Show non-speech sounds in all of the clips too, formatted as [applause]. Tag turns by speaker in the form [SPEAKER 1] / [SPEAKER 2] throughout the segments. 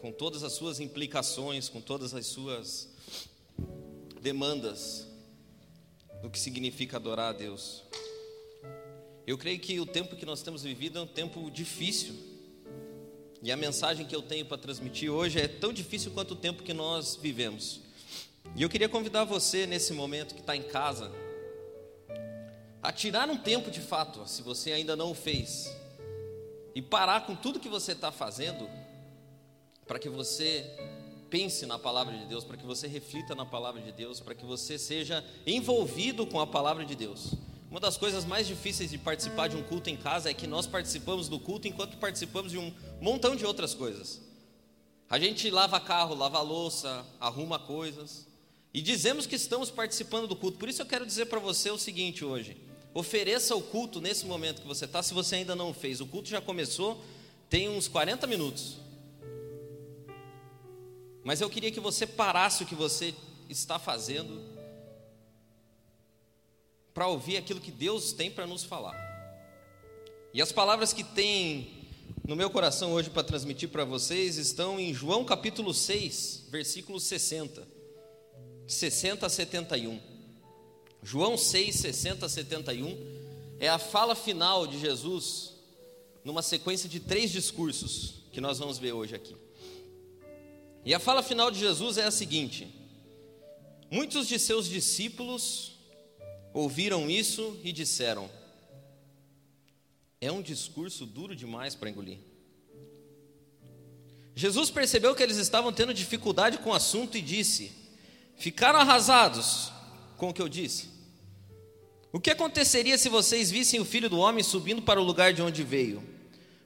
[SPEAKER 1] com todas as suas implicações, com todas as suas demandas do que significa adorar a Deus. Eu creio que o tempo que nós temos vivido é um tempo difícil. E a mensagem que eu tenho para transmitir hoje é tão difícil quanto o tempo que nós vivemos. E eu queria convidar você nesse momento que está em casa a tirar um tempo de fato, se você ainda não o fez, e parar com tudo que você está fazendo, para que você pense na palavra de Deus, para que você reflita na palavra de Deus, para que você seja envolvido com a palavra de Deus. Uma das coisas mais difíceis de participar de um culto em casa é que nós participamos do culto enquanto participamos de um montão de outras coisas. A gente lava carro, lava louça, arruma coisas e dizemos que estamos participando do culto. Por isso eu quero dizer para você o seguinte hoje: ofereça o culto nesse momento que você está, se você ainda não fez. O culto já começou, tem uns 40 minutos. Mas eu queria que você parasse o que você está fazendo para ouvir aquilo que Deus tem para nos falar. E as palavras que tem no meu coração hoje para transmitir para vocês estão em João capítulo 6, versículo 60. 60 a 71. João 6, 60 a 71 é a fala final de Jesus numa sequência de três discursos que nós vamos ver hoje aqui. E a fala final de Jesus é a seguinte: Muitos de seus discípulos ouviram isso e disseram: É um discurso duro demais para engolir. Jesus percebeu que eles estavam tendo dificuldade com o assunto e disse: Ficaram arrasados com o que eu disse. O que aconteceria se vocês vissem o filho do homem subindo para o lugar de onde veio?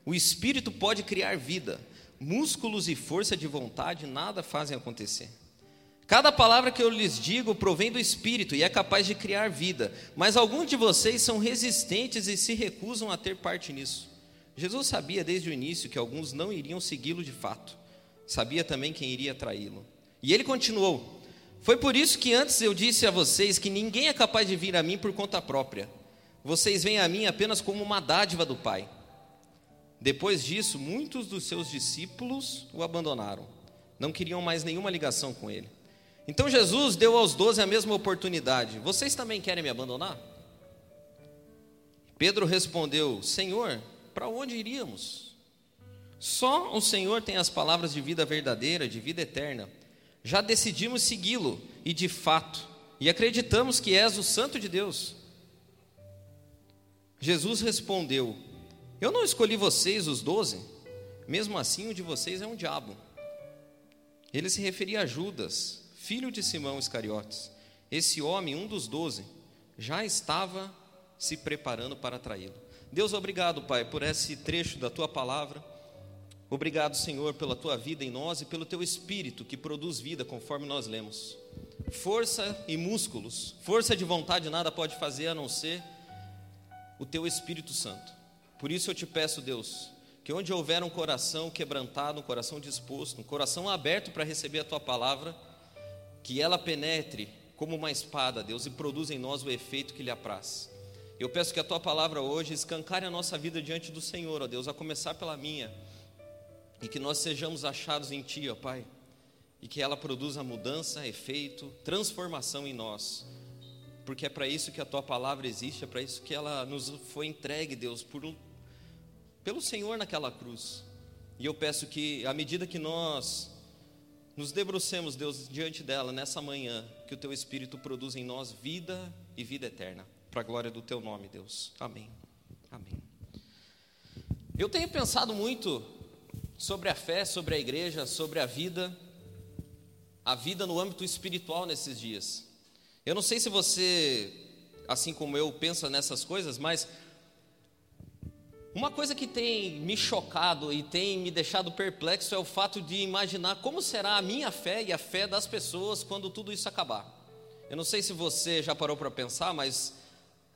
[SPEAKER 1] O espírito pode criar vida músculos e força de vontade nada fazem acontecer. Cada palavra que eu lhes digo provém do Espírito e é capaz de criar vida, mas alguns de vocês são resistentes e se recusam a ter parte nisso. Jesus sabia desde o início que alguns não iriam segui-lo de fato, sabia também quem iria traí-lo. E ele continuou: Foi por isso que antes eu disse a vocês que ninguém é capaz de vir a mim por conta própria. Vocês vêm a mim apenas como uma dádiva do Pai. Depois disso, muitos dos seus discípulos o abandonaram, não queriam mais nenhuma ligação com ele. Então Jesus deu aos doze a mesma oportunidade: Vocês também querem me abandonar? Pedro respondeu: Senhor, para onde iríamos? Só o Senhor tem as palavras de vida verdadeira, de vida eterna. Já decidimos segui-lo, e de fato, e acreditamos que és o Santo de Deus. Jesus respondeu: eu não escolhi vocês, os doze, mesmo assim o de vocês é um diabo. Ele se referia a Judas, filho de Simão Iscariotes. Esse homem, um dos doze, já estava se preparando para traí-lo. Deus, obrigado, Pai, por esse trecho da tua palavra. Obrigado, Senhor, pela tua vida em nós e pelo teu espírito que produz vida, conforme nós lemos. Força e músculos, força de vontade nada pode fazer a não ser o teu Espírito Santo. Por isso eu te peço, Deus, que onde houver um coração quebrantado, um coração disposto, um coração aberto para receber a tua palavra, que ela penetre como uma espada, Deus, e produza em nós o efeito que lhe apraz. Eu peço que a tua palavra hoje escancare a nossa vida diante do Senhor, ó Deus, a começar pela minha, e que nós sejamos achados em ti, ó Pai, e que ela produza mudança, efeito, transformação em nós porque é para isso que a tua palavra existe, é para isso que ela nos foi entregue, Deus, por um, pelo Senhor naquela cruz. E eu peço que, à medida que nós nos debrucemos, Deus, diante dela nessa manhã, que o teu Espírito produza em nós vida e vida eterna, para a glória do teu nome, Deus. Amém. Amém. Eu tenho pensado muito sobre a fé, sobre a igreja, sobre a vida, a vida no âmbito espiritual nesses dias. Eu não sei se você, assim como eu, pensa nessas coisas, mas uma coisa que tem me chocado e tem me deixado perplexo é o fato de imaginar como será a minha fé e a fé das pessoas quando tudo isso acabar. Eu não sei se você já parou para pensar, mas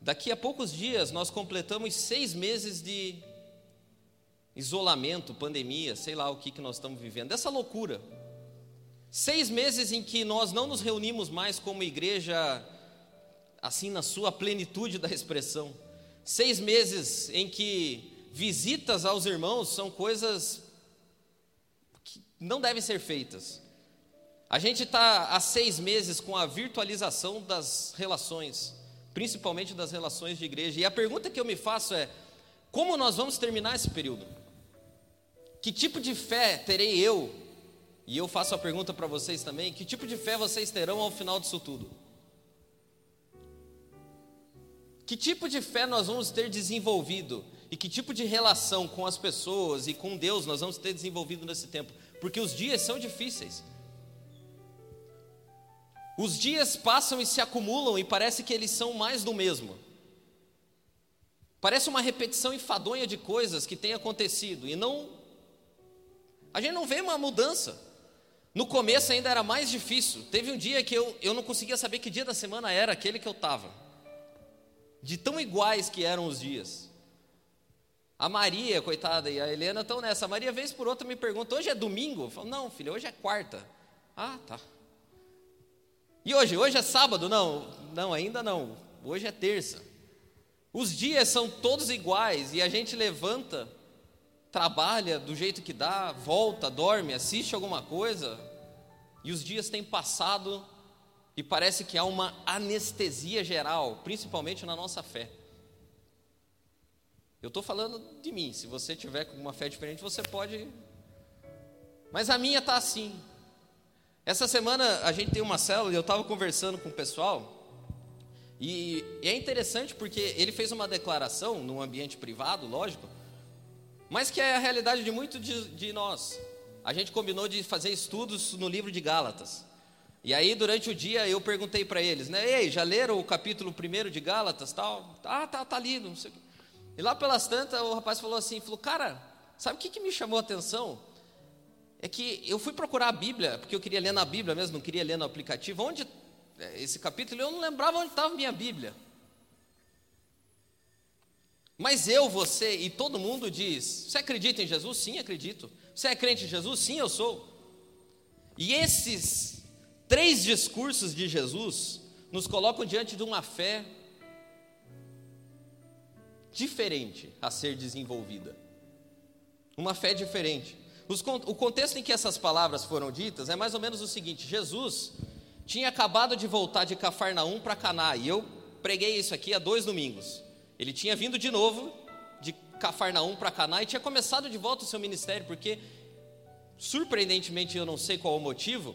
[SPEAKER 1] daqui a poucos dias nós completamos seis meses de isolamento, pandemia, sei lá o que, que nós estamos vivendo, dessa loucura. Seis meses em que nós não nos reunimos mais como igreja, assim na sua plenitude da expressão. Seis meses em que visitas aos irmãos são coisas que não devem ser feitas. A gente está há seis meses com a virtualização das relações, principalmente das relações de igreja. E a pergunta que eu me faço é: como nós vamos terminar esse período? Que tipo de fé terei eu? E eu faço a pergunta para vocês também: que tipo de fé vocês terão ao final disso tudo? Que tipo de fé nós vamos ter desenvolvido? E que tipo de relação com as pessoas e com Deus nós vamos ter desenvolvido nesse tempo? Porque os dias são difíceis. Os dias passam e se acumulam e parece que eles são mais do mesmo. Parece uma repetição enfadonha de coisas que têm acontecido e não. A gente não vê uma mudança. No começo ainda era mais difícil. Teve um dia que eu, eu não conseguia saber que dia da semana era aquele que eu estava. De tão iguais que eram os dias. A Maria, coitada, e a Helena estão nessa. A Maria, vez por outra, me pergunta: hoje é domingo? Eu falo: não, filha, hoje é quarta. Ah, tá. E hoje? Hoje é sábado? Não, não, ainda não. Hoje é terça. Os dias são todos iguais e a gente levanta, trabalha do jeito que dá, volta, dorme, assiste alguma coisa e os dias têm passado e parece que há uma anestesia geral, principalmente na nossa fé. Eu estou falando de mim, se você tiver uma fé diferente, você pode. Mas a minha está assim. Essa semana a gente tem uma célula e eu estava conversando com o pessoal. E, é interessante porque ele fez uma declaração num ambiente privado, lógico, mas que é a realidade de muitos de, de nós. A gente combinou de fazer estudos no livro de Gálatas. E aí, durante o dia, eu perguntei para eles, né? Ei, já leram o capítulo 1 de Gálatas? Tal? Ah, tá, tá lido, não sei o quê. E lá pelas tantas, o rapaz falou assim: falou, cara, sabe o que, que me chamou a atenção? é que eu fui procurar a Bíblia, porque eu queria ler na Bíblia mesmo, não queria ler no aplicativo. Onde é, esse capítulo eu não lembrava onde estava minha Bíblia. Mas eu, você e todo mundo diz: Você acredita em Jesus? Sim, acredito. Você é crente em Jesus? Sim, eu sou. E esses três discursos de Jesus nos colocam diante de uma fé diferente a ser desenvolvida. Uma fé diferente. Os, o contexto em que essas palavras foram ditas é mais ou menos o seguinte: Jesus tinha acabado de voltar de Cafarnaum para Caná, e eu preguei isso aqui há dois domingos. Ele tinha vindo de novo de Cafarnaum para Caná e tinha começado de volta o seu ministério, porque surpreendentemente eu não sei qual o motivo,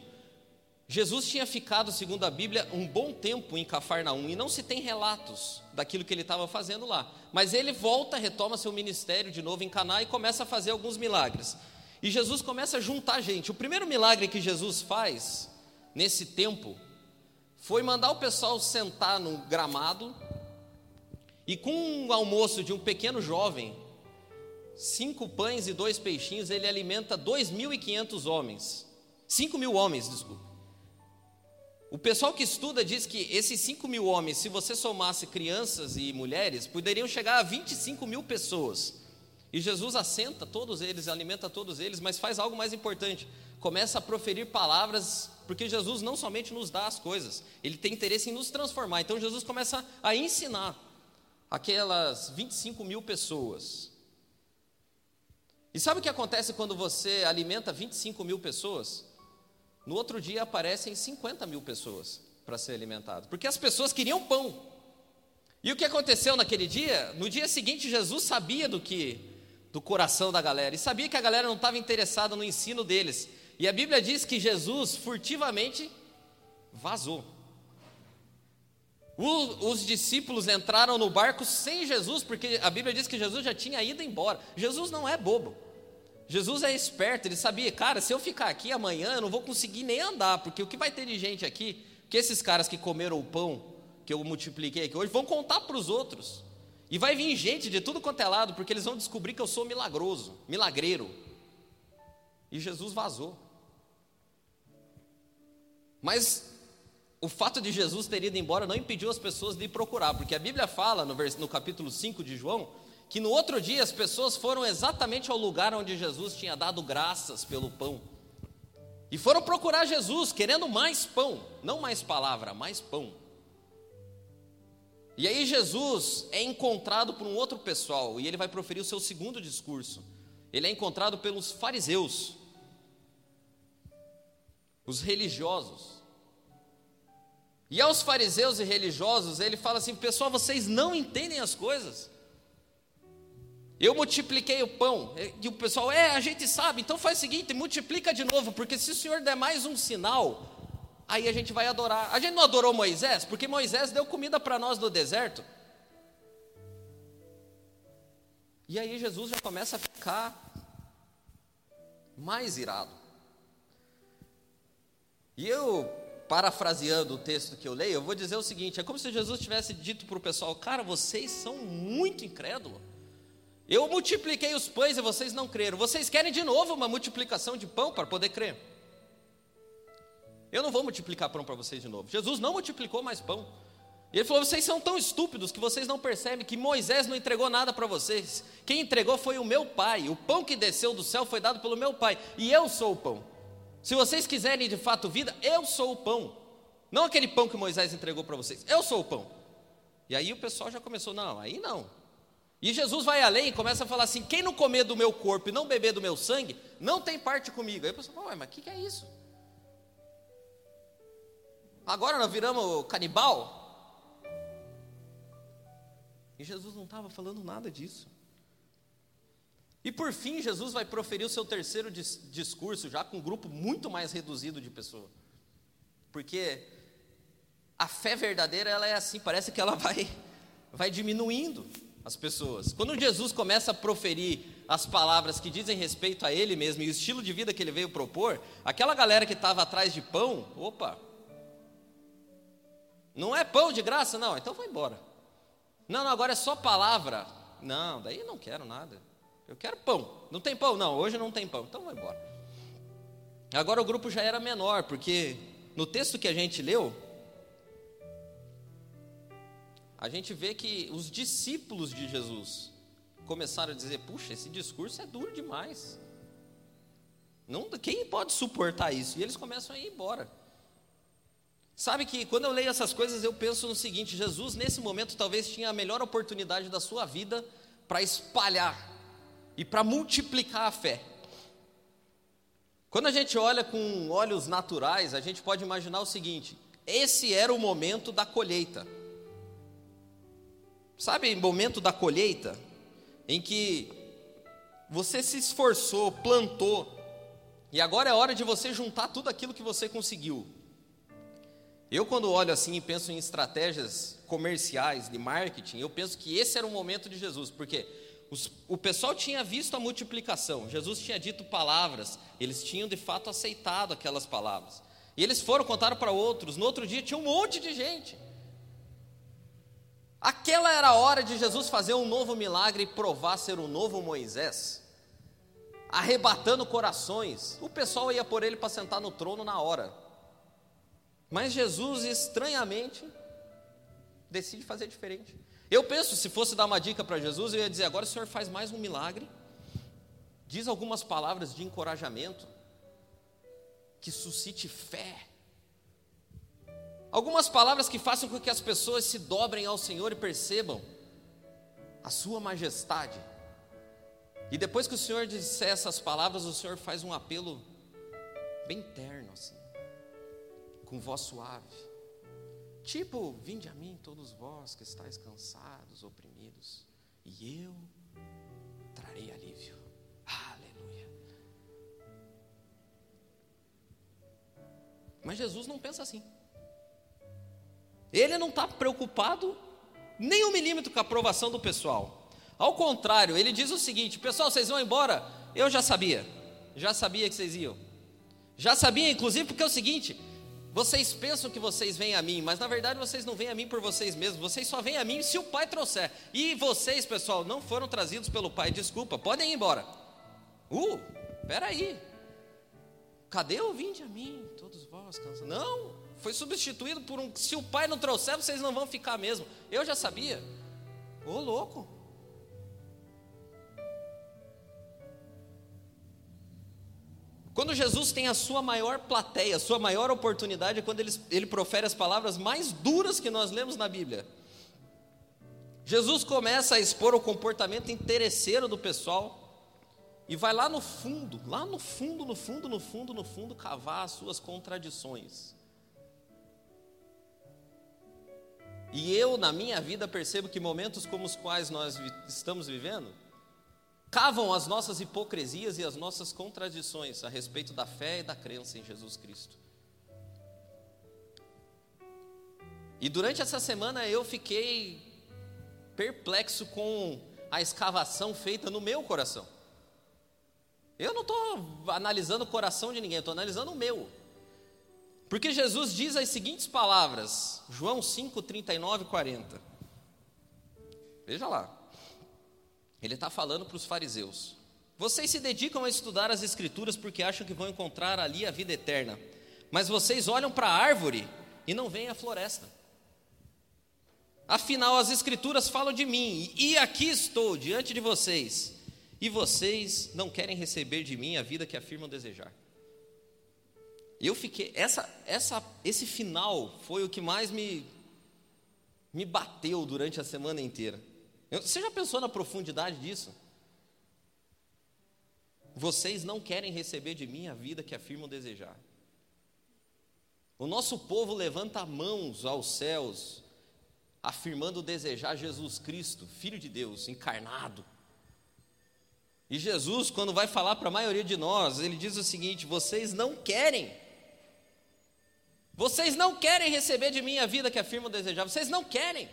[SPEAKER 1] Jesus tinha ficado, segundo a Bíblia, um bom tempo em Cafarnaum e não se tem relatos daquilo que ele estava fazendo lá. Mas ele volta, retoma seu ministério de novo em Caná e começa a fazer alguns milagres. E Jesus começa a juntar gente. O primeiro milagre que Jesus faz nesse tempo foi mandar o pessoal sentar no gramado e com um almoço de um pequeno jovem, cinco pães e dois peixinhos, ele alimenta 2.500 homens. 5 mil homens, desculpa. O pessoal que estuda diz que esses 5 mil homens, se você somasse crianças e mulheres, poderiam chegar a 25 mil pessoas. E Jesus assenta todos eles, alimenta todos eles, mas faz algo mais importante. Começa a proferir palavras, porque Jesus não somente nos dá as coisas, ele tem interesse em nos transformar. Então Jesus começa a ensinar aquelas 25 mil pessoas. E sabe o que acontece quando você alimenta 25 mil pessoas? No outro dia aparecem 50 mil pessoas para ser alimentado, porque as pessoas queriam pão. E o que aconteceu naquele dia? No dia seguinte, Jesus sabia do que do coração da galera. E sabia que a galera não estava interessada no ensino deles. E a Bíblia diz que Jesus furtivamente vazou. O, os discípulos entraram no barco sem Jesus, porque a Bíblia diz que Jesus já tinha ido embora. Jesus não é bobo. Jesus é esperto, ele sabia, cara, se eu ficar aqui amanhã, eu não vou conseguir nem andar, porque o que vai ter de gente aqui, que esses caras que comeram o pão que eu multipliquei aqui hoje, vão contar para os outros. E vai vir gente de tudo quanto é lado, porque eles vão descobrir que eu sou milagroso, milagreiro. E Jesus vazou. Mas o fato de Jesus ter ido embora não impediu as pessoas de ir procurar, porque a Bíblia fala no, capítulo 5 de João que no outro dia as pessoas foram exatamente ao lugar onde Jesus tinha dado graças pelo pão. E foram procurar Jesus, querendo mais pão, não mais palavra, mais pão. E aí Jesus é encontrado por um outro pessoal e ele vai proferir o seu segundo discurso. Ele é encontrado pelos fariseus. os religiosos. E aos fariseus e religiosos, ele fala assim: pessoal, vocês não entendem as coisas. Eu multipliquei o pão. E o pessoal, é, a gente sabe, então faz o seguinte: multiplica de novo, porque se o Senhor der mais um sinal, aí a gente vai adorar. A gente não adorou Moisés, porque Moisés deu comida para nós no deserto. E aí Jesus já começa a ficar mais irado. E eu, parafraseando o texto que eu leio, eu vou dizer o seguinte: é como se Jesus tivesse dito para o pessoal, cara, vocês são muito incrédulos. Eu multipliquei os pães e vocês não creram. Vocês querem de novo uma multiplicação de pão para poder crer? Eu não vou multiplicar pão para vocês de novo. Jesus não multiplicou mais pão. Ele falou: vocês são tão estúpidos que vocês não percebem que Moisés não entregou nada para vocês. Quem entregou foi o meu pai. O pão que desceu do céu foi dado pelo meu pai. E eu sou o pão. Se vocês quiserem de fato vida, eu sou o pão. Não aquele pão que Moisés entregou para vocês. Eu sou o pão. E aí o pessoal já começou: não, aí não. E Jesus vai além e começa a falar assim: quem não comer do meu corpo e não beber do meu sangue, não tem parte comigo. Aí o pessoal fala: mas o que, que é isso? Agora nós viramos canibal? E Jesus não estava falando nada disso. E por fim, Jesus vai proferir o seu terceiro dis discurso, já com um grupo muito mais reduzido de pessoas. Porque a fé verdadeira, ela é assim, parece que ela [laughs] vai, vai diminuindo as pessoas. Quando Jesus começa a proferir as palavras que dizem respeito a Ele mesmo e o estilo de vida que Ele veio propor, aquela galera que estava atrás de pão, opa, não é pão de graça? Não, então vai embora. Não, não, agora é só palavra. Não, daí não quero nada. Eu quero pão. Não tem pão? Não, hoje não tem pão. Então vai embora. Agora o grupo já era menor, porque no texto que a gente leu, a gente vê que os discípulos de Jesus começaram a dizer: puxa, esse discurso é duro demais. Não, quem pode suportar isso? E eles começam a ir embora. Sabe que quando eu leio essas coisas, eu penso no seguinte: Jesus, nesse momento, talvez tinha a melhor oportunidade da sua vida para espalhar e para multiplicar a fé. Quando a gente olha com olhos naturais, a gente pode imaginar o seguinte: esse era o momento da colheita. Sabe, momento da colheita, em que você se esforçou, plantou, e agora é hora de você juntar tudo aquilo que você conseguiu. Eu, quando olho assim e penso em estratégias comerciais, de marketing, eu penso que esse era o momento de Jesus, porque os, o pessoal tinha visto a multiplicação, Jesus tinha dito palavras, eles tinham de fato aceitado aquelas palavras. E eles foram, contaram para outros, no outro dia tinha um monte de gente. Aquela era a hora de Jesus fazer um novo milagre e provar ser o novo Moisés, arrebatando corações. O pessoal ia por ele para sentar no trono na hora. Mas Jesus, estranhamente, decide fazer diferente. Eu penso, se fosse dar uma dica para Jesus, eu ia dizer: agora o Senhor faz mais um milagre, diz algumas palavras de encorajamento, que suscite fé, algumas palavras que façam com que as pessoas se dobrem ao Senhor e percebam a Sua majestade. E depois que o Senhor disser essas palavras, o Senhor faz um apelo bem terno, assim com voz suave. Tipo, vinde a mim todos vós que estáis cansados, oprimidos, e eu trarei alívio. Aleluia. Mas Jesus não pensa assim. Ele não está preocupado nem um milímetro com a aprovação do pessoal. Ao contrário, ele diz o seguinte: pessoal, vocês vão embora? Eu já sabia, já sabia que vocês iam. Já sabia, inclusive, porque é o seguinte: vocês pensam que vocês vêm a mim, mas na verdade vocês não vêm a mim por vocês mesmos, vocês só vêm a mim se o Pai trouxer. E vocês, pessoal, não foram trazidos pelo Pai, desculpa, podem ir embora. Uh, peraí. Cadê o vinde a mim, todos vós cansados? Não, foi substituído por um. Se o Pai não trouxer, vocês não vão ficar mesmo. Eu já sabia. Ô louco. Quando Jesus tem a sua maior plateia, a sua maior oportunidade, é quando ele, ele profere as palavras mais duras que nós lemos na Bíblia. Jesus começa a expor o comportamento interesseiro do pessoal. e vai lá no fundo, lá no fundo, no fundo, no fundo, no fundo, cavar as suas contradições. E eu, na minha vida, percebo que momentos como os quais nós estamos vivendo, cavam as nossas hipocrisias e as nossas contradições a respeito da fé e da crença em Jesus Cristo. E durante essa semana eu fiquei perplexo com a escavação feita no meu coração. Eu não estou analisando o coração de ninguém, estou analisando o meu. Porque Jesus diz as seguintes palavras, João 5, 39 e 40. Veja lá. Ele está falando para os fariseus: Vocês se dedicam a estudar as Escrituras porque acham que vão encontrar ali a vida eterna, mas vocês olham para a árvore e não veem a floresta. Afinal, as Escrituras falam de mim, e aqui estou diante de vocês, e vocês não querem receber de mim a vida que afirmam desejar. Eu fiquei, essa, essa, esse final foi o que mais me, me bateu durante a semana inteira. Você já pensou na profundidade disso? Vocês não querem receber de mim a vida que afirmam desejar. O nosso povo levanta mãos aos céus afirmando desejar Jesus Cristo, Filho de Deus, encarnado. E Jesus, quando vai falar para a maioria de nós, ele diz o seguinte: vocês não querem, vocês não querem receber de mim a vida que afirmam desejar, vocês não querem.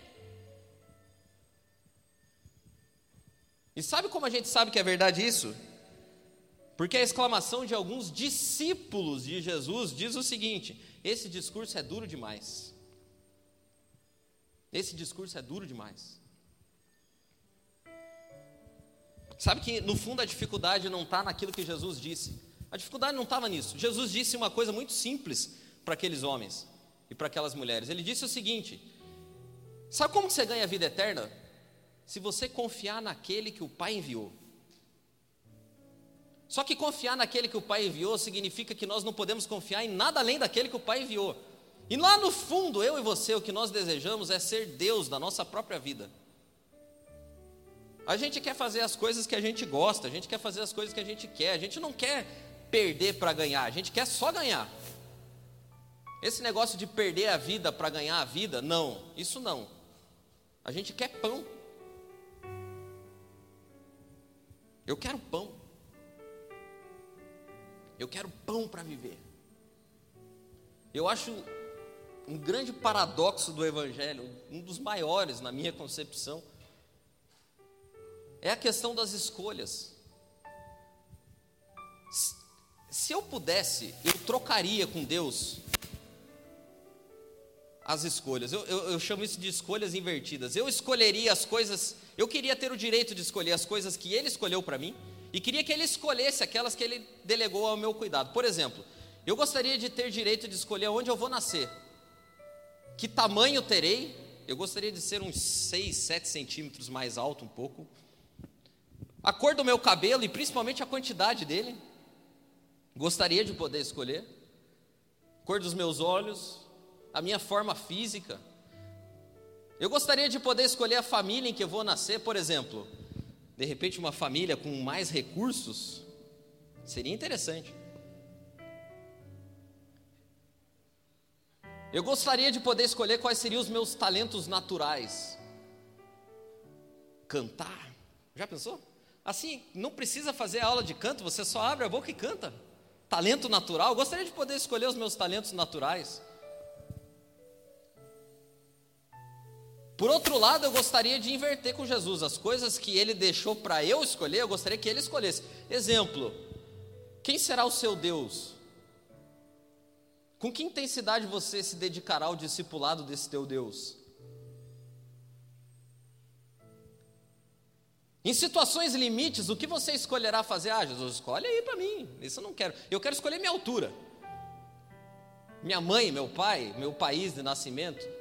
[SPEAKER 1] E sabe como a gente sabe que é verdade isso? Porque a exclamação de alguns discípulos de Jesus diz o seguinte: esse discurso é duro demais. Esse discurso é duro demais. Sabe que no fundo a dificuldade não está naquilo que Jesus disse. A dificuldade não estava nisso. Jesus disse uma coisa muito simples para aqueles homens e para aquelas mulheres. Ele disse o seguinte: Sabe como você ganha a vida eterna? Se você confiar naquele que o Pai enviou. Só que confiar naquele que o Pai enviou significa que nós não podemos confiar em nada além daquele que o Pai enviou. E lá no fundo, eu e você, o que nós desejamos é ser Deus da nossa própria vida. A gente quer fazer as coisas que a gente gosta, a gente quer fazer as coisas que a gente quer, a gente não quer perder para ganhar, a gente quer só ganhar. Esse negócio de perder a vida para ganhar a vida, não, isso não. A gente quer pão. Eu quero pão. Eu quero pão para viver. Eu acho um grande paradoxo do Evangelho, um dos maiores na minha concepção, é a questão das escolhas. Se eu pudesse, eu trocaria com Deus as escolhas. Eu, eu, eu, chamo isso de escolhas invertidas. Eu escolheria as coisas. Eu queria ter o direito de escolher as coisas que Ele escolheu para mim e queria que Ele escolhesse aquelas que Ele delegou ao meu cuidado. Por exemplo, eu gostaria de ter direito de escolher onde eu vou nascer. Que tamanho terei? Eu gostaria de ser uns 6, 7 centímetros mais alto um pouco. A cor do meu cabelo e principalmente a quantidade dele. Gostaria de poder escolher. Cor dos meus olhos, a minha forma física. Eu gostaria de poder escolher a família em que eu vou nascer, por exemplo. De repente, uma família com mais recursos seria interessante. Eu gostaria de poder escolher quais seriam os meus talentos naturais. Cantar. Já pensou? Assim, não precisa fazer aula de canto, você só abre a boca e canta. Talento natural. Eu gostaria de poder escolher os meus talentos naturais. Por outro lado, eu gostaria de inverter com Jesus. As coisas que ele deixou para eu escolher, eu gostaria que ele escolhesse. Exemplo: quem será o seu Deus? Com que intensidade você se dedicará ao discipulado desse teu Deus? Em situações limites, o que você escolherá fazer? Ah, Jesus, escolhe aí para mim. Isso eu não quero. Eu quero escolher minha altura. Minha mãe, meu pai, meu país de nascimento.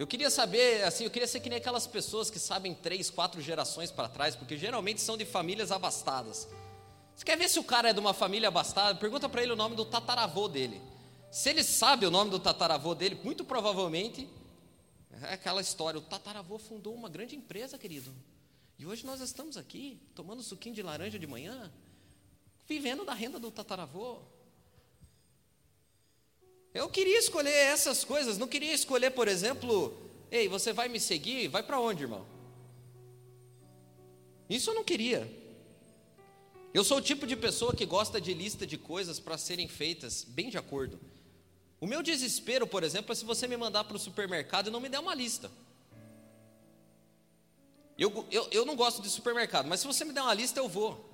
[SPEAKER 1] Eu queria saber, assim, eu queria ser que nem aquelas pessoas que sabem três, quatro gerações para trás, porque geralmente são de famílias abastadas. Você quer ver se o cara é de uma família abastada? Pergunta para ele o nome do tataravô dele. Se ele sabe o nome do tataravô dele, muito provavelmente é aquela história: o tataravô fundou uma grande empresa, querido. E hoje nós estamos aqui, tomando suquinho de laranja de manhã, vivendo da renda do tataravô. Eu queria escolher essas coisas, não queria escolher, por exemplo, ei, você vai me seguir? Vai para onde, irmão? Isso eu não queria. Eu sou o tipo de pessoa que gosta de lista de coisas para serem feitas bem de acordo. O meu desespero, por exemplo, é se você me mandar para o supermercado e não me der uma lista. Eu, eu, eu não gosto de supermercado, mas se você me der uma lista, eu vou.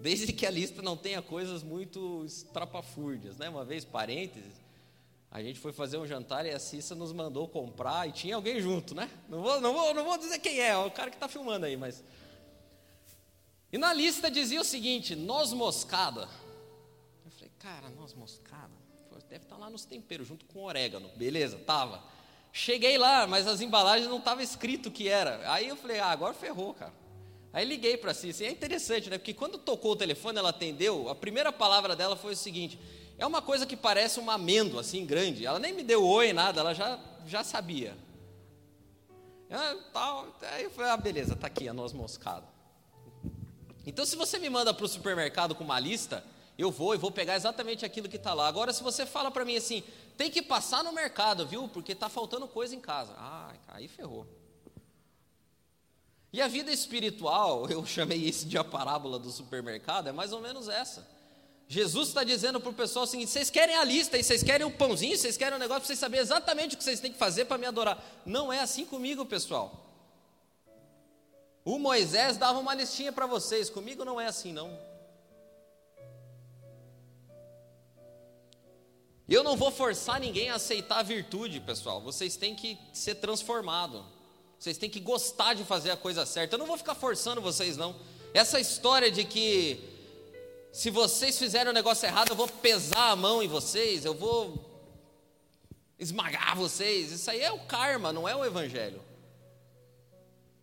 [SPEAKER 1] Desde que a lista não tenha coisas muito estrapafúrdias, né? Uma vez, parênteses, a gente foi fazer um jantar e a Cissa nos mandou comprar e tinha alguém junto, né? Não vou, não vou, não vou dizer quem é, é o cara que está filmando aí, mas. E na lista dizia o seguinte: noz moscada. Eu falei, cara, noz moscada? Deve estar tá lá nos temperos, junto com orégano. Beleza, tava. Cheguei lá, mas as embalagens não estava escrito o que era. Aí eu falei, ah, agora ferrou, cara. Aí liguei para si, assim, é interessante, né? Porque quando tocou o telefone, ela atendeu, a primeira palavra dela foi o seguinte: é uma coisa que parece uma amêndoa, assim, grande. Ela nem me deu oi, nada, ela já, já sabia. Ah, tal. Aí eu falei, ah, beleza, tá aqui a noz moscada. Então, se você me manda para o supermercado com uma lista, eu vou e vou pegar exatamente aquilo que está lá. Agora, se você fala para mim assim, tem que passar no mercado, viu? Porque está faltando coisa em casa. Ah, aí ferrou. E a vida espiritual, [laughs] eu chamei isso de a parábola do supermercado, é mais ou menos essa. Jesus está dizendo para o pessoal assim: vocês querem a lista vocês querem o pãozinho, vocês querem um negócio para vocês saberem exatamente o que vocês têm que fazer para me adorar. Não é assim comigo, pessoal. O Moisés dava uma listinha para vocês, comigo não é assim, não. Eu não vou forçar ninguém a aceitar a virtude, pessoal. Vocês têm que ser transformados. Vocês têm que gostar de fazer a coisa certa. Eu não vou ficar forçando vocês, não. Essa história de que se vocês fizerem o negócio errado, eu vou pesar a mão em vocês, eu vou esmagar vocês. Isso aí é o karma, não é o evangelho.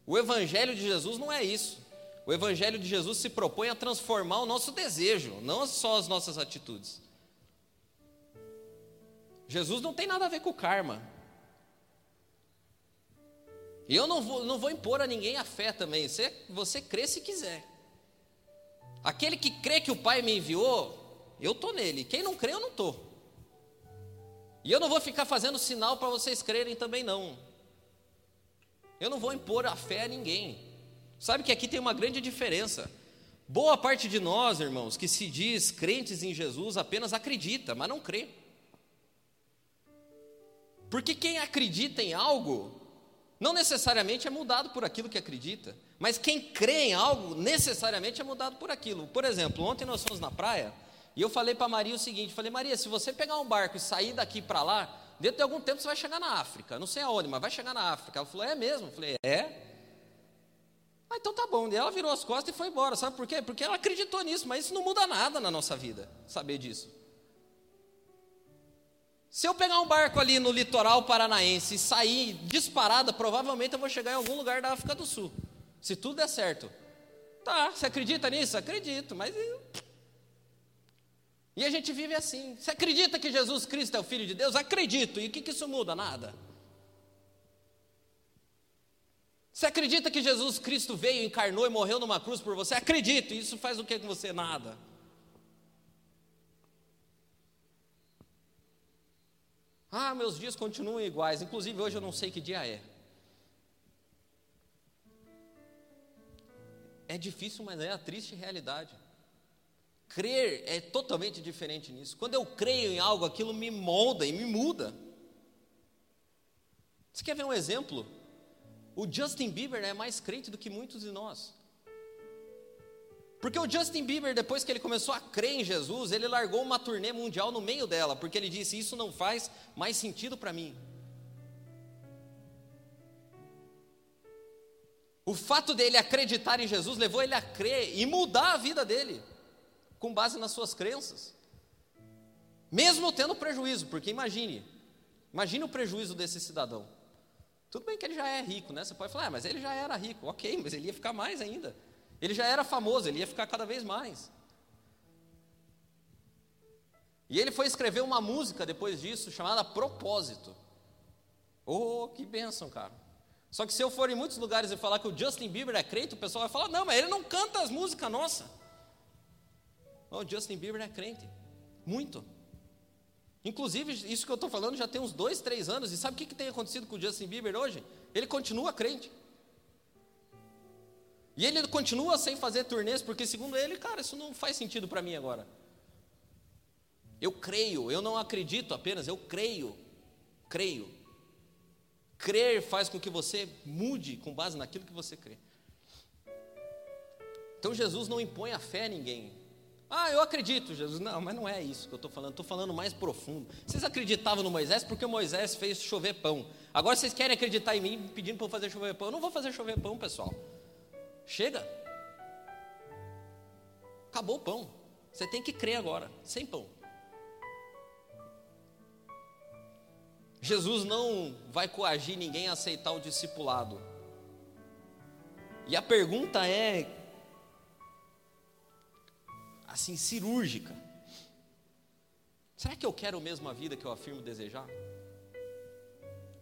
[SPEAKER 1] O evangelho de Jesus não é isso. O evangelho de Jesus se propõe a transformar o nosso desejo, não só as nossas atitudes. Jesus não tem nada a ver com o karma. Eu não vou, não vou impor a ninguém a fé também. Você, você crê se quiser. Aquele que crê que o Pai me enviou, eu estou nele. Quem não crê, eu não estou. E eu não vou ficar fazendo sinal para vocês crerem também, não. Eu não vou impor a fé a ninguém. Sabe que aqui tem uma grande diferença. Boa parte de nós, irmãos, que se diz crentes em Jesus, apenas acredita, mas não crê. Porque quem acredita em algo, não necessariamente é mudado por aquilo que acredita, mas quem crê em algo, necessariamente é mudado por aquilo. Por exemplo, ontem nós fomos na praia e eu falei para Maria o seguinte: falei, Maria, se você pegar um barco e sair daqui para lá, dentro de algum tempo você vai chegar na África. Não sei aonde, mas vai chegar na África. Ela falou, é mesmo? Eu falei, é. Ah, então tá bom. E ela virou as costas e foi embora. Sabe por quê? Porque ela acreditou nisso, mas isso não muda nada na nossa vida, saber disso. Se eu pegar um barco ali no litoral paranaense e sair disparada, provavelmente eu vou chegar em algum lugar da África do Sul. Se tudo der certo. Tá, você acredita nisso? Acredito, mas. E a gente vive assim. Você acredita que Jesus Cristo é o Filho de Deus? Acredito. E o que, que isso muda? Nada. Você acredita que Jesus Cristo veio, encarnou e morreu numa cruz por você? Acredito. E isso faz o que com você? Nada. Ah, meus dias continuam iguais. Inclusive, hoje eu não sei que dia é. É difícil, mas é a triste realidade. Crer é totalmente diferente nisso. Quando eu creio em algo, aquilo me molda e me muda. Você quer ver um exemplo? O Justin Bieber é mais crente do que muitos de nós. Porque o Justin Bieber, depois que ele começou a crer em Jesus, ele largou uma turnê mundial no meio dela, porque ele disse: Isso não faz mais sentido para mim. O fato dele acreditar em Jesus levou ele a crer e mudar a vida dele, com base nas suas crenças, mesmo tendo prejuízo, porque imagine, imagine o prejuízo desse cidadão. Tudo bem que ele já é rico, né? Você pode falar, ah, mas ele já era rico, ok, mas ele ia ficar mais ainda. Ele já era famoso, ele ia ficar cada vez mais. E ele foi escrever uma música depois disso, chamada Propósito. Oh, que bênção, cara. Só que se eu for em muitos lugares e falar que o Justin Bieber é crente, o pessoal vai falar: não, mas ele não canta as músicas nossas. O Justin Bieber é crente. Muito. Inclusive, isso que eu estou falando já tem uns dois, três anos. E sabe o que, que tem acontecido com o Justin Bieber hoje? Ele continua crente. E ele continua sem fazer turnês, porque segundo ele, cara, isso não faz sentido para mim agora. Eu creio, eu não acredito apenas, eu creio. Creio. Crer faz com que você mude com base naquilo que você crê. Então Jesus não impõe a fé a ninguém. Ah, eu acredito, Jesus. Não, mas não é isso que eu estou falando. Estou falando mais profundo. Vocês acreditavam no Moisés porque Moisés fez chover pão. Agora vocês querem acreditar em mim pedindo para eu fazer chover pão. Eu não vou fazer chover pão, pessoal. Chega. Acabou o pão. Você tem que crer agora, sem pão. Jesus não vai coagir ninguém a aceitar o discipulado. E a pergunta é assim cirúrgica. Será que eu quero mesmo a vida que eu afirmo desejar?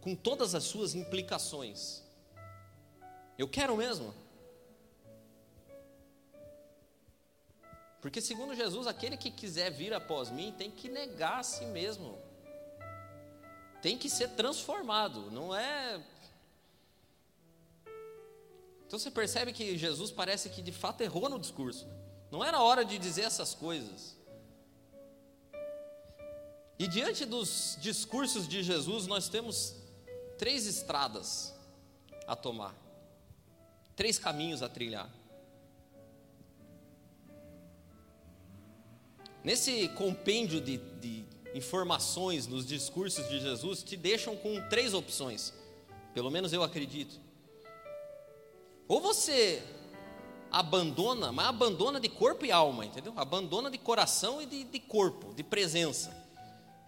[SPEAKER 1] Com todas as suas implicações. Eu quero mesmo? Porque, segundo Jesus, aquele que quiser vir após mim tem que negar a si mesmo, tem que ser transformado, não é. Então você percebe que Jesus parece que de fato errou no discurso, não era hora de dizer essas coisas. E diante dos discursos de Jesus, nós temos três estradas a tomar, três caminhos a trilhar. Nesse compêndio de, de informações nos discursos de Jesus, te deixam com três opções, pelo menos eu acredito. Ou você abandona, mas abandona de corpo e alma, entendeu? Abandona de coração e de, de corpo, de presença.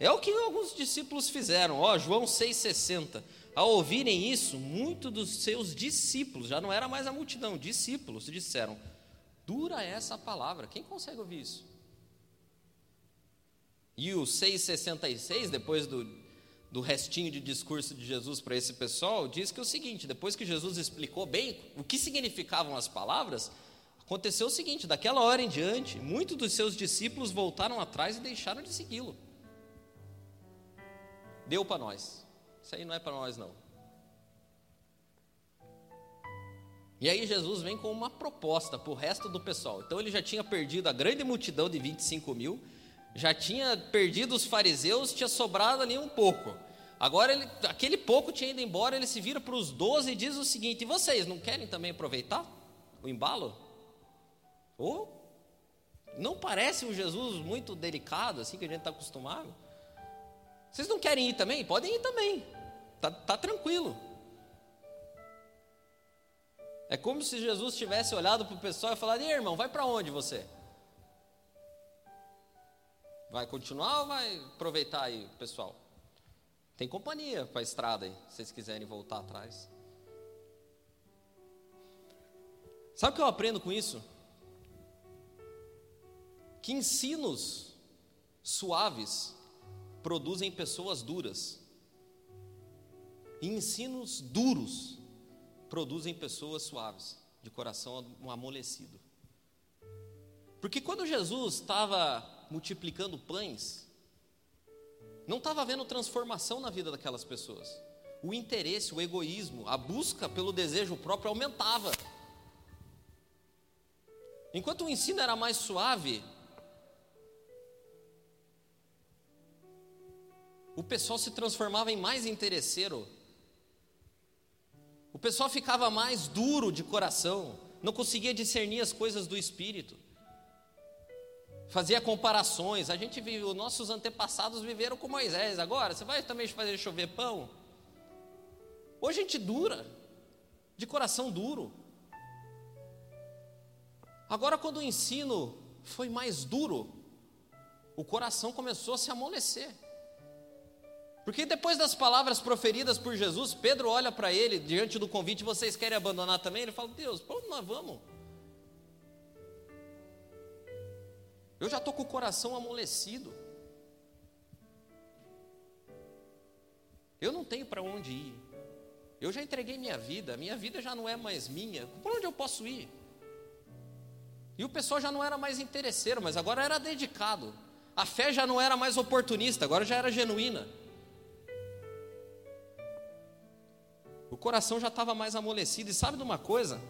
[SPEAKER 1] É o que alguns discípulos fizeram, ó, João 6,60. Ao ouvirem isso, muitos dos seus discípulos, já não era mais a multidão, discípulos, disseram: Dura essa palavra, quem consegue ouvir isso? E o 6,66, depois do, do restinho de discurso de Jesus para esse pessoal, diz que é o seguinte: depois que Jesus explicou bem o que significavam as palavras, aconteceu o seguinte: daquela hora em diante, muitos dos seus discípulos voltaram atrás e deixaram de segui-lo. Deu para nós. Isso aí não é para nós, não. E aí Jesus vem com uma proposta para o resto do pessoal. Então ele já tinha perdido a grande multidão de 25 mil já tinha perdido os fariseus, tinha sobrado ali um pouco. Agora, ele, aquele pouco tinha ido embora, ele se vira para os doze e diz o seguinte: e vocês não querem também aproveitar o embalo? Ou não parece um Jesus muito delicado, assim que a gente está acostumado? Vocês não querem ir também? Podem ir também, tá, tá tranquilo. É como se Jesus tivesse olhado para o pessoal e falado: e irmão, vai para onde você? Vai continuar ou vai aproveitar aí, pessoal? Tem companhia para a estrada aí, se vocês quiserem voltar atrás. Sabe o que eu aprendo com isso? Que ensinos suaves produzem pessoas duras. E ensinos duros produzem pessoas suaves, de coração amolecido. Porque quando Jesus estava multiplicando pães, não estava havendo transformação na vida daquelas pessoas. O interesse, o egoísmo, a busca pelo desejo próprio aumentava. Enquanto o ensino era mais suave, o pessoal se transformava em mais interesseiro. O pessoal ficava mais duro de coração, não conseguia discernir as coisas do espírito fazia comparações. A gente viu, nossos antepassados viveram com Moisés. Agora, você vai também fazer chover pão? Hoje a gente dura, de coração duro. Agora, quando o ensino foi mais duro, o coração começou a se amolecer. Porque depois das palavras proferidas por Jesus, Pedro olha para ele diante do convite: vocês querem abandonar também? Ele fala: Deus, para onde nós vamos? Eu já estou com o coração amolecido. Eu não tenho para onde ir. Eu já entreguei minha vida, minha vida já não é mais minha. Por onde eu posso ir? E o pessoal já não era mais interesseiro, mas agora era dedicado. A fé já não era mais oportunista, agora já era genuína. O coração já estava mais amolecido. E sabe de uma coisa?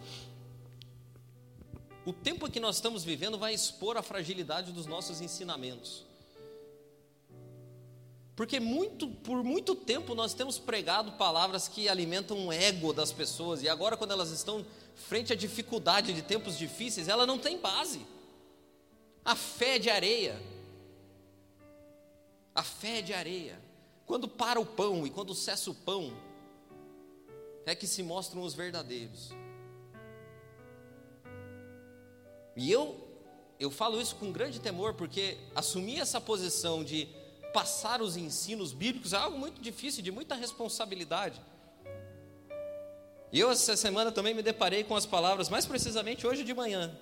[SPEAKER 1] O tempo que nós estamos vivendo vai expor a fragilidade dos nossos ensinamentos. Porque muito, por muito tempo nós temos pregado palavras que alimentam o ego das pessoas, e agora, quando elas estão frente à dificuldade de tempos difíceis, ela não tem base. A fé de areia. A fé de areia. Quando para o pão e quando cessa o pão, é que se mostram os verdadeiros. E eu, eu falo isso com grande temor, porque assumir essa posição de passar os ensinos bíblicos é algo muito difícil, de muita responsabilidade. E eu, essa semana, também me deparei com as palavras, mais precisamente hoje de manhã,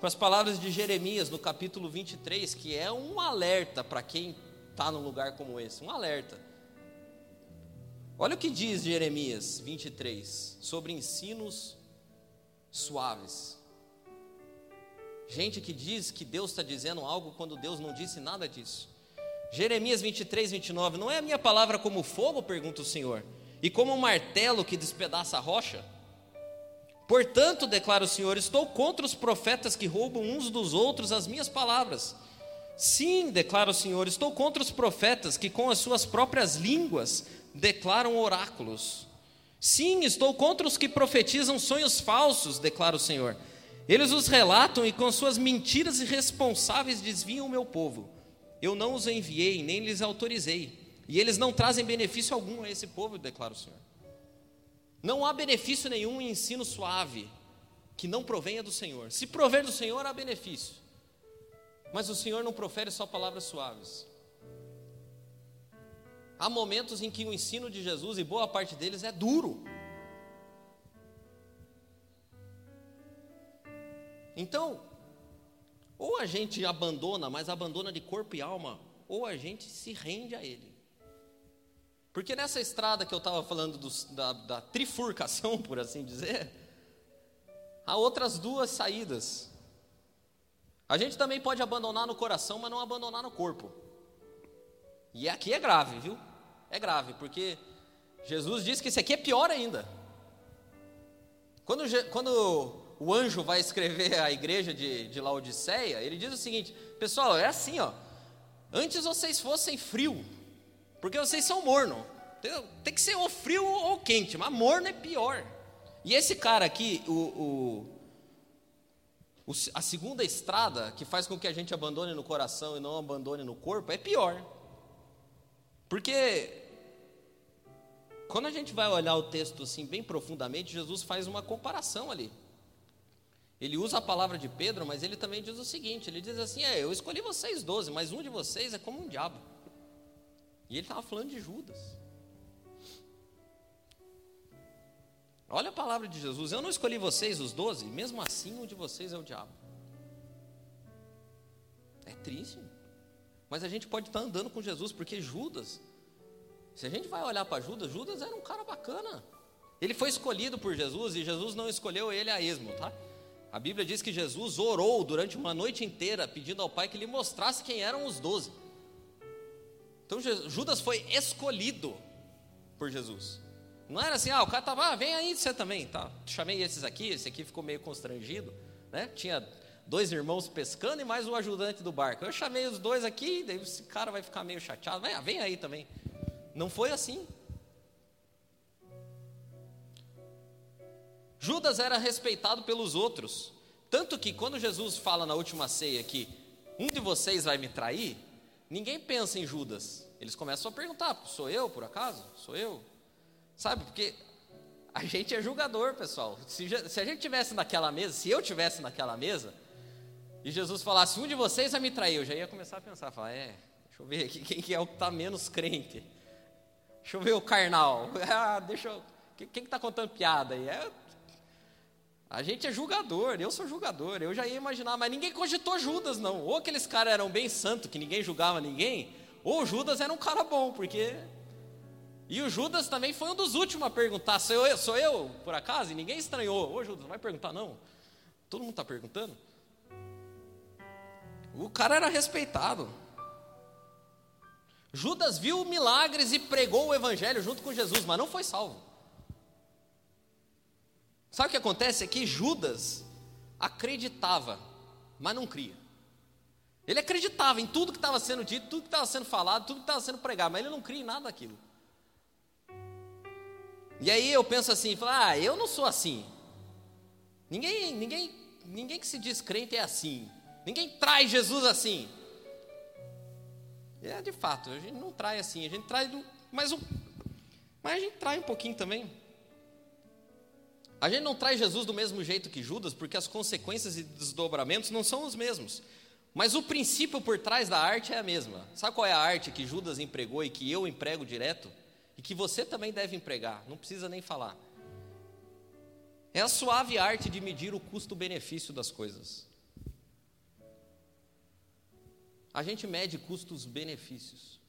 [SPEAKER 1] com as palavras de Jeremias, no capítulo 23, que é um alerta para quem está num lugar como esse um alerta. Olha o que diz Jeremias 23 sobre ensinos suaves. Gente que diz que Deus está dizendo algo quando Deus não disse nada disso. Jeremias 23, 29. Não é a minha palavra como fogo? pergunta o Senhor, e como um martelo que despedaça a rocha? Portanto, declara o Senhor, estou contra os profetas que roubam uns dos outros as minhas palavras. Sim, declara o Senhor, estou contra os profetas que com as suas próprias línguas declaram oráculos. Sim, estou contra os que profetizam sonhos falsos, declara o Senhor. Eles os relatam e com suas mentiras irresponsáveis desviam o meu povo. Eu não os enviei, nem lhes autorizei. E eles não trazem benefício algum a esse povo, declara o Senhor. Não há benefício nenhum em ensino suave que não provenha do Senhor. Se prover do Senhor, há benefício. Mas o Senhor não profere só palavras suaves. Há momentos em que o ensino de Jesus, e boa parte deles, é duro. Então, ou a gente abandona, mas abandona de corpo e alma, ou a gente se rende a Ele. Porque nessa estrada que eu estava falando da, da trifurcação, [laughs] por assim dizer, há outras duas saídas. A gente também pode abandonar no coração, mas não abandonar no corpo. E aqui é grave, viu? É grave, porque Jesus disse que isso aqui é pior ainda. Quando, quando o anjo vai escrever a igreja de, de Laodiceia, ele diz o seguinte: pessoal, é assim, ó. Antes vocês fossem frio, porque vocês são morno. Tem que ser ou frio ou quente, mas morno é pior. E esse cara aqui, o, o, o, a segunda estrada que faz com que a gente abandone no coração e não abandone no corpo, é pior. Porque quando a gente vai olhar o texto assim bem profundamente, Jesus faz uma comparação ali. Ele usa a palavra de Pedro, mas ele também diz o seguinte: ele diz assim, é, eu escolhi vocês doze, mas um de vocês é como um diabo. E ele estava falando de Judas. Olha a palavra de Jesus: eu não escolhi vocês, os doze, mesmo assim um de vocês é o diabo. É triste, mas a gente pode estar andando com Jesus, porque Judas, se a gente vai olhar para Judas, Judas era um cara bacana. Ele foi escolhido por Jesus e Jesus não escolheu ele a esmo, tá? A Bíblia diz que Jesus orou durante uma noite inteira, pedindo ao Pai que lhe mostrasse quem eram os doze. Então Judas foi escolhido por Jesus. Não era assim, ah, o cara estava, ah, vem aí você também, tá? Chamei esses aqui, esse aqui ficou meio constrangido, né? Tinha dois irmãos pescando e mais o ajudante do barco. Eu chamei os dois aqui, daí esse cara vai ficar meio chateado, vem, vem aí também. Não foi assim. Judas era respeitado pelos outros, tanto que quando Jesus fala na última ceia que um de vocês vai me trair, ninguém pensa em Judas. Eles começam a perguntar: sou eu por acaso? Sou eu? Sabe, porque a gente é julgador, pessoal. Se, se a gente tivesse naquela mesa, se eu tivesse naquela mesa, e Jesus falasse: um de vocês vai me trair, eu já ia começar a pensar: falar, é, deixa eu ver aqui quem que é o que está menos crente. Deixa eu ver o carnal. [laughs] Ah, deixa eu. Quem está contando piada aí? É, a gente é julgador, eu sou julgador, eu já ia imaginar, mas ninguém cogitou Judas, não. Ou aqueles caras eram bem santos, que ninguém julgava ninguém, ou Judas era um cara bom, porque E o Judas também foi um dos últimos a perguntar: sou eu, sou eu por acaso? E ninguém estranhou. Ô Judas, não vai perguntar não? Todo mundo está perguntando. O cara era respeitado. Judas viu milagres e pregou o evangelho junto com Jesus, mas não foi salvo. Sabe o que acontece? É que Judas acreditava, mas não cria. Ele acreditava em tudo que estava sendo dito, tudo que estava sendo falado, tudo que estava sendo pregado, mas ele não cria em nada daquilo. E aí eu penso assim, ah, eu não sou assim. Ninguém, ninguém, ninguém que se diz crente é assim. Ninguém traz Jesus assim. É de fato, a gente não trai assim, a gente trai do, mas, o, mas a gente trai um pouquinho também. A gente não traz Jesus do mesmo jeito que Judas, porque as consequências e desdobramentos não são os mesmos. Mas o princípio por trás da arte é a mesma. Sabe qual é a arte que Judas empregou e que eu emprego direto? E que você também deve empregar, não precisa nem falar. É a suave arte de medir o custo-benefício das coisas. A gente mede custos-benefícios.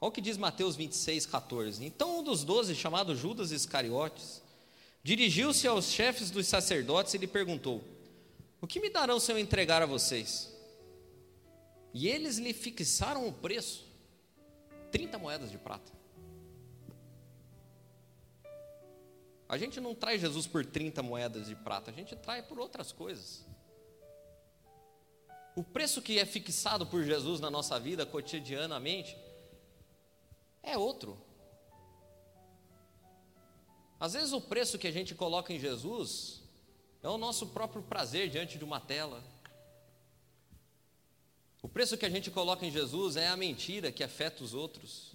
[SPEAKER 1] Olha o que diz Mateus 26, 14. Então um dos doze, chamado Judas Iscariotes, dirigiu-se aos chefes dos sacerdotes e lhe perguntou: O que me darão se eu entregar a vocês? E eles lhe fixaram o preço: 30 moedas de prata. A gente não traz Jesus por 30 moedas de prata, a gente traz por outras coisas. O preço que é fixado por Jesus na nossa vida cotidianamente é outro. Às vezes o preço que a gente coloca em Jesus é o nosso próprio prazer diante de uma tela. O preço que a gente coloca em Jesus é a mentira que afeta os outros.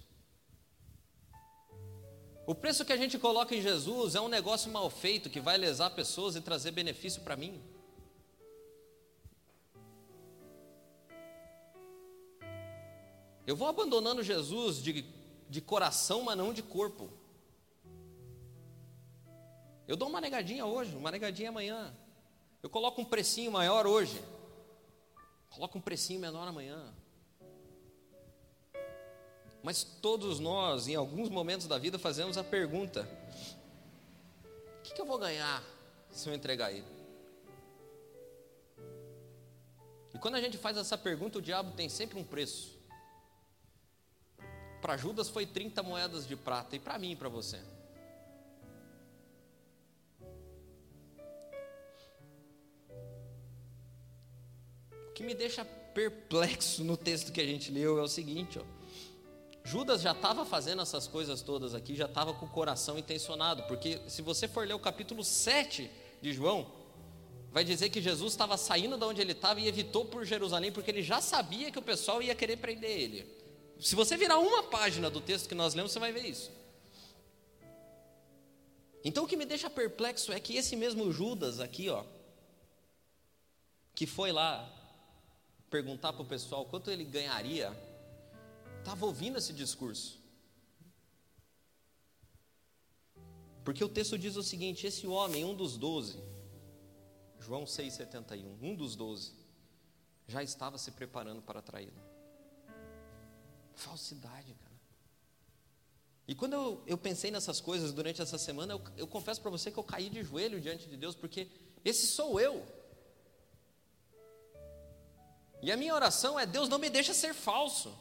[SPEAKER 1] O preço que a gente coloca em Jesus é um negócio mal feito que vai lesar pessoas e trazer benefício para mim. Eu vou abandonando Jesus de, de coração, mas não de corpo. Eu dou uma negadinha hoje, uma negadinha amanhã. Eu coloco um precinho maior hoje. Coloco um precinho menor amanhã. Mas todos nós, em alguns momentos da vida, fazemos a pergunta: o que, que eu vou ganhar se eu entregar ele? E quando a gente faz essa pergunta, o diabo tem sempre um preço. Para Judas foi 30 moedas de prata, e para mim e para você? O que me deixa perplexo no texto que a gente leu é o seguinte, ó. Judas já estava fazendo essas coisas todas aqui, já estava com o coração intencionado, porque se você for ler o capítulo 7 de João, vai dizer que Jesus estava saindo de onde ele estava e evitou por Jerusalém, porque ele já sabia que o pessoal ia querer prender ele. Se você virar uma página do texto que nós lemos, você vai ver isso. Então o que me deixa perplexo é que esse mesmo Judas aqui, ó, que foi lá perguntar para o pessoal quanto ele ganharia estava ouvindo esse discurso. Porque o texto diz o seguinte: esse homem, um dos doze, João 6,71, um dos doze, já estava se preparando para traí-lo. Falsidade, cara. E quando eu, eu pensei nessas coisas durante essa semana, eu, eu confesso para você que eu caí de joelho diante de Deus, porque esse sou eu. E a minha oração é: Deus não me deixa ser falso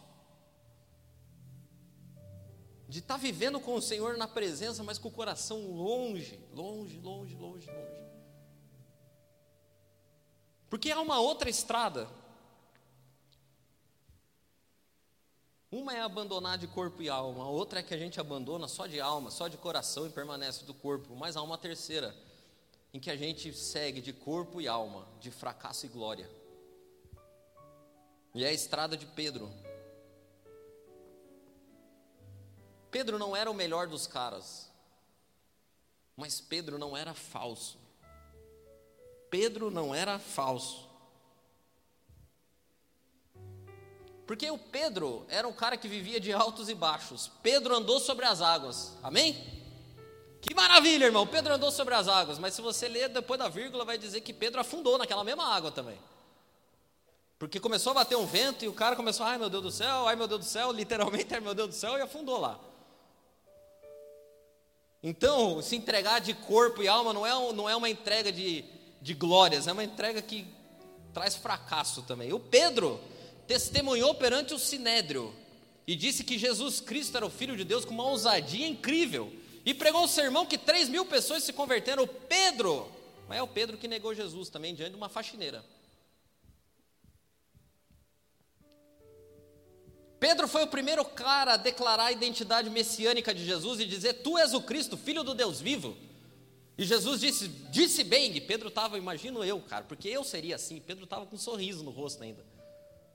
[SPEAKER 1] de estar tá vivendo com o Senhor na presença, mas com o coração longe, longe, longe, longe, longe. Porque há uma outra estrada. Uma é abandonar de corpo e alma, a outra é que a gente abandona só de alma, só de coração e permanece do corpo. Mas há uma terceira, em que a gente segue de corpo e alma, de fracasso e glória. E é a estrada de Pedro. Pedro não era o melhor dos caras, mas Pedro não era falso. Pedro não era falso. Porque o Pedro era um cara que vivia de altos e baixos. Pedro andou sobre as águas. Amém? Que maravilha, irmão. Pedro andou sobre as águas. Mas se você ler depois da vírgula, vai dizer que Pedro afundou naquela mesma água também. Porque começou a bater um vento e o cara começou, ai meu Deus do céu, ai meu Deus do céu, [laughs] literalmente, ai meu Deus do céu, e afundou lá. Então, se entregar de corpo e alma não é, não é uma entrega de, de glórias, é uma entrega que traz fracasso também. O Pedro testemunhou perante o Sinédrio e disse que Jesus Cristo era o Filho de Deus com uma ousadia incrível. E pregou um sermão que 3 mil pessoas se converteram. Pedro, mas é o Pedro que negou Jesus também diante de uma faxineira. Pedro foi o primeiro cara a declarar a identidade messiânica de Jesus e dizer: Tu és o Cristo, filho do Deus vivo. E Jesus disse, disse bem, e Pedro estava, imagino eu, cara, porque eu seria assim. Pedro estava com um sorriso no rosto ainda.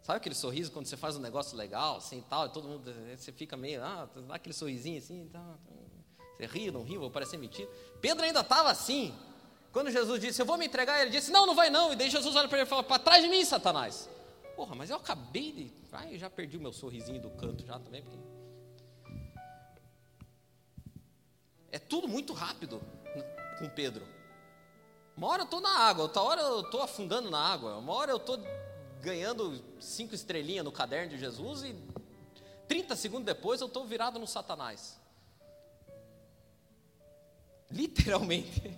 [SPEAKER 1] Sabe aquele sorriso quando você faz um negócio legal, assim tal, e todo mundo, você fica meio, ah, dá aquele sorrisinho assim, tá, você ri, não ri, vou parecer mentira. Pedro ainda estava assim. Quando Jesus disse, eu vou me entregar, ele disse, não, não vai não. E daí Jesus olha para ele e fala, para trás de mim, Satanás. Porra, mas eu acabei de. Ai, eu já perdi o meu sorrisinho do canto já também. Porque... É tudo muito rápido com Pedro. Uma hora eu estou na água, outra hora eu estou afundando na água, uma hora eu estou ganhando cinco estrelinhas no caderno de Jesus e 30 segundos depois eu estou virado no Satanás. Literalmente.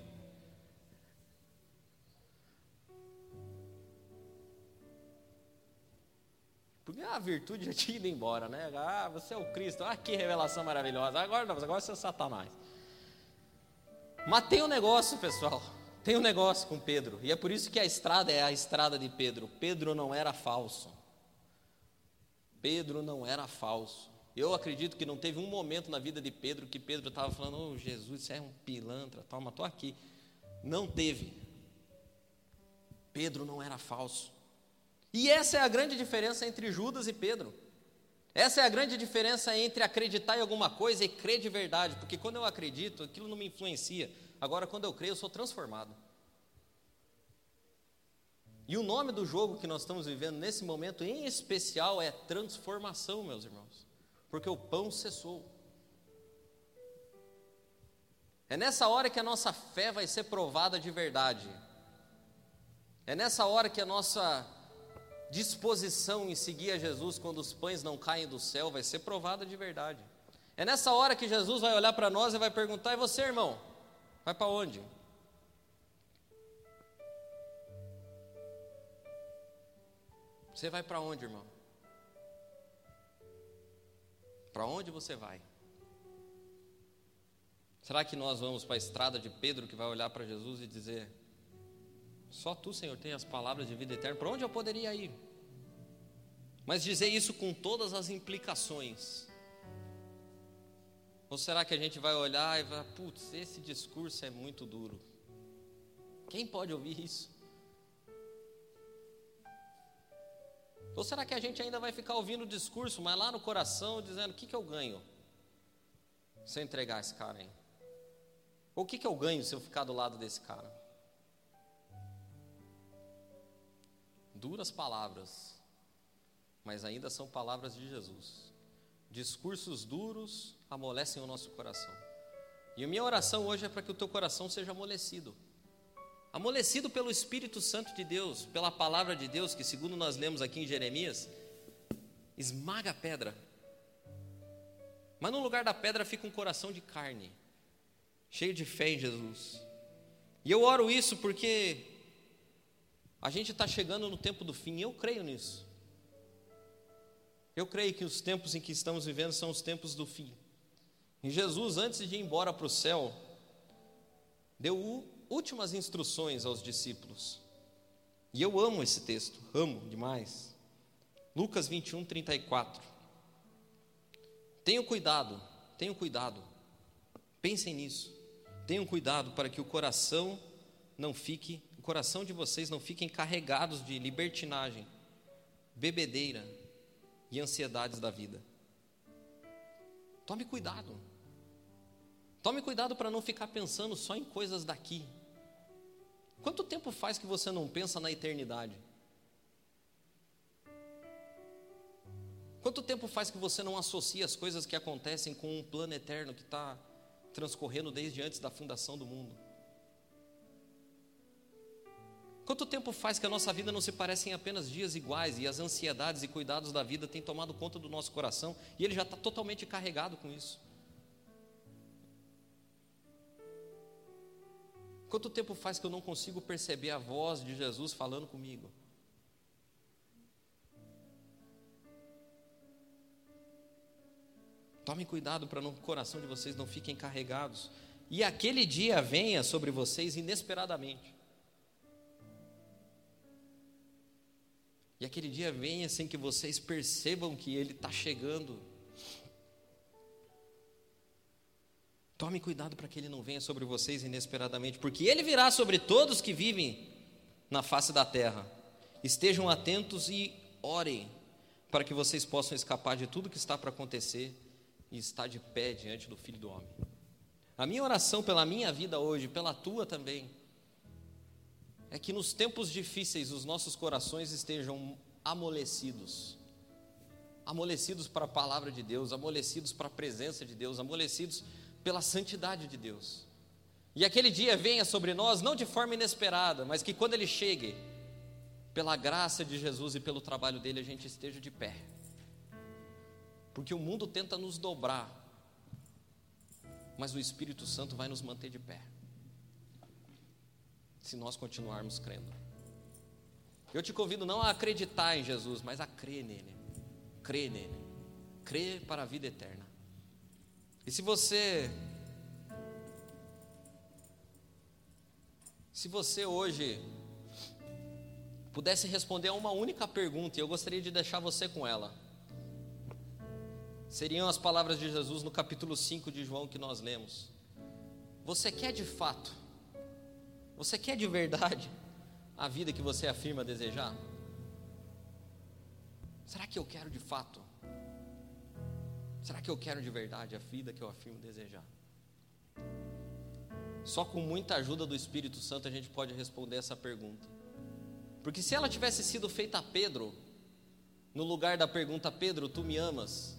[SPEAKER 1] Porque a virtude já tinha ido embora, né? Ah, você é o Cristo, ah, que revelação maravilhosa. Agora agora você é Satanás. Mas tem um negócio, pessoal. Tem um negócio com Pedro. E é por isso que a estrada é a estrada de Pedro. Pedro não era falso. Pedro não era falso. Eu acredito que não teve um momento na vida de Pedro que Pedro estava falando, oh, Jesus, você é um pilantra, toma, estou aqui. Não teve. Pedro não era falso. E essa é a grande diferença entre Judas e Pedro. Essa é a grande diferença entre acreditar em alguma coisa e crer de verdade, porque quando eu acredito, aquilo não me influencia. Agora, quando eu creio, eu sou transformado. E o nome do jogo que nós estamos vivendo nesse momento, em especial, é transformação, meus irmãos, porque o pão cessou. É nessa hora que a nossa fé vai ser provada de verdade. É nessa hora que a nossa disposição em seguir a Jesus quando os pães não caem do céu vai ser provada de verdade. É nessa hora que Jesus vai olhar para nós e vai perguntar: e você, irmão? Vai para onde? Você vai para onde, irmão? Para onde você vai? Será que nós vamos para a estrada de Pedro que vai olhar para Jesus e dizer: só tu, Senhor, tem as palavras de vida eterna. Para onde eu poderia ir? Mas dizer isso com todas as implicações. Ou será que a gente vai olhar e vai, putz, esse discurso é muito duro? Quem pode ouvir isso? Ou será que a gente ainda vai ficar ouvindo o discurso, mas lá no coração dizendo: o que, que eu ganho se eu entregar esse cara aí? Ou o que, que eu ganho se eu ficar do lado desse cara? duras palavras, mas ainda são palavras de Jesus. Discursos duros amolecem o nosso coração. E a minha oração hoje é para que o teu coração seja amolecido. Amolecido pelo Espírito Santo de Deus, pela palavra de Deus, que segundo nós lemos aqui em Jeremias, esmaga a pedra. Mas no lugar da pedra fica um coração de carne, cheio de fé em Jesus. E eu oro isso porque a gente está chegando no tempo do fim, eu creio nisso. Eu creio que os tempos em que estamos vivendo são os tempos do fim. E Jesus, antes de ir embora para o céu, deu últimas instruções aos discípulos. E eu amo esse texto, amo demais. Lucas 21, 34. Tenham cuidado, tenham cuidado. Pensem nisso. Tenham cuidado para que o coração não fique coração de vocês não fiquem carregados de libertinagem, bebedeira e ansiedades da vida. Tome cuidado. Tome cuidado para não ficar pensando só em coisas daqui. Quanto tempo faz que você não pensa na eternidade? Quanto tempo faz que você não associa as coisas que acontecem com um plano eterno que está transcorrendo desde antes da fundação do mundo? Quanto tempo faz que a nossa vida não se parece em apenas dias iguais e as ansiedades e cuidados da vida têm tomado conta do nosso coração e ele já está totalmente carregado com isso? Quanto tempo faz que eu não consigo perceber a voz de Jesus falando comigo? Tomem cuidado para o coração de vocês não fiquem carregados. E aquele dia venha sobre vocês inesperadamente. E aquele dia venha sem que vocês percebam que ele está chegando. Tome cuidado para que ele não venha sobre vocês inesperadamente, porque ele virá sobre todos que vivem na face da terra. Estejam atentos e orem para que vocês possam escapar de tudo que está para acontecer e estar de pé diante do Filho do Homem. A minha oração pela minha vida hoje, pela tua também, é que nos tempos difíceis os nossos corações estejam amolecidos. Amolecidos para a palavra de Deus, amolecidos para a presença de Deus, amolecidos pela santidade de Deus. E aquele dia venha sobre nós, não de forma inesperada, mas que quando ele chegue, pela graça de Jesus e pelo trabalho dele, a gente esteja de pé. Porque o mundo tenta nos dobrar, mas o Espírito Santo vai nos manter de pé. Se nós continuarmos crendo. Eu te convido não a acreditar em Jesus, mas a crer nele. Crer nele. Crer para a vida eterna. E se você se você hoje pudesse responder a uma única pergunta, e eu gostaria de deixar você com ela. Seriam as palavras de Jesus no capítulo 5 de João que nós lemos. Você quer de fato? Você quer de verdade a vida que você afirma desejar? Será que eu quero de fato? Será que eu quero de verdade a vida que eu afirmo desejar? Só com muita ajuda do Espírito Santo a gente pode responder essa pergunta. Porque se ela tivesse sido feita a Pedro, no lugar da pergunta Pedro, tu me amas?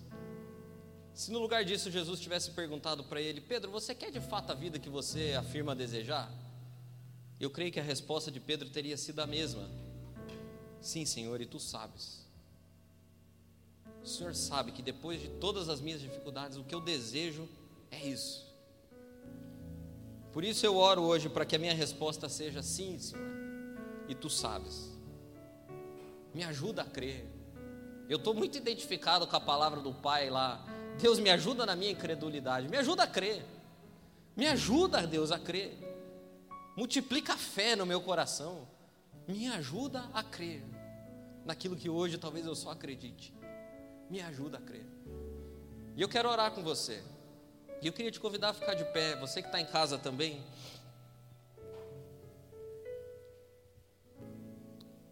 [SPEAKER 1] Se no lugar disso Jesus tivesse perguntado para ele, Pedro, você quer de fato a vida que você afirma desejar? Eu creio que a resposta de Pedro teria sido a mesma. Sim, Senhor, e tu sabes. O Senhor sabe que depois de todas as minhas dificuldades, o que eu desejo é isso. Por isso eu oro hoje para que a minha resposta seja sim, Senhor. E tu sabes. Me ajuda a crer. Eu estou muito identificado com a palavra do Pai lá. Deus me ajuda na minha incredulidade. Me ajuda a crer. Me ajuda, Deus, a crer. Multiplica a fé no meu coração. Me ajuda a crer naquilo que hoje talvez eu só acredite me ajuda a crer. E eu quero orar com você. E eu queria te convidar a ficar de pé, você que está em casa também.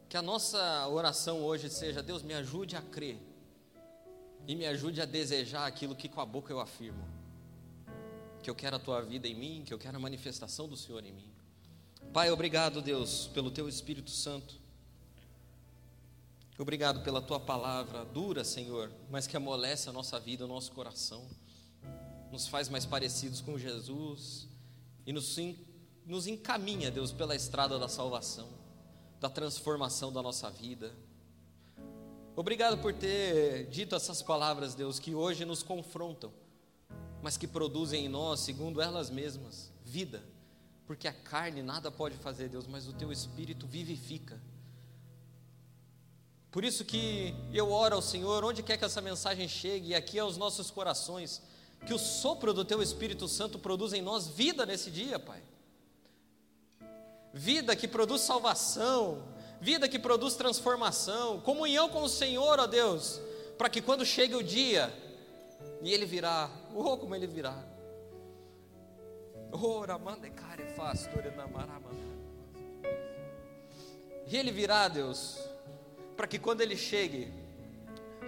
[SPEAKER 1] Que a nossa oração hoje seja: Deus, me ajude a crer. E me ajude a desejar aquilo que com a boca eu afirmo. Que eu quero a tua vida em mim, que eu quero a manifestação do Senhor em mim. Pai, obrigado, Deus, pelo teu Espírito Santo. Obrigado pela tua palavra dura, Senhor, mas que amolece a nossa vida, o nosso coração, nos faz mais parecidos com Jesus e nos, nos encaminha, Deus, pela estrada da salvação, da transformação da nossa vida. Obrigado por ter dito essas palavras, Deus, que hoje nos confrontam, mas que produzem em nós, segundo elas mesmas, vida, porque a carne nada pode fazer, Deus, mas o teu espírito vivifica por isso que eu oro ao Senhor, onde quer que essa mensagem chegue, e aqui aos nossos corações, que o sopro do Teu Espírito Santo produza em nós vida nesse dia, Pai. Vida que produz salvação, vida que produz transformação, comunhão com o Senhor, ó Deus, para que quando chegue o dia, e Ele virá, oh, como Ele virá. Oh, e Ele virá, Deus, para que quando ele chegue,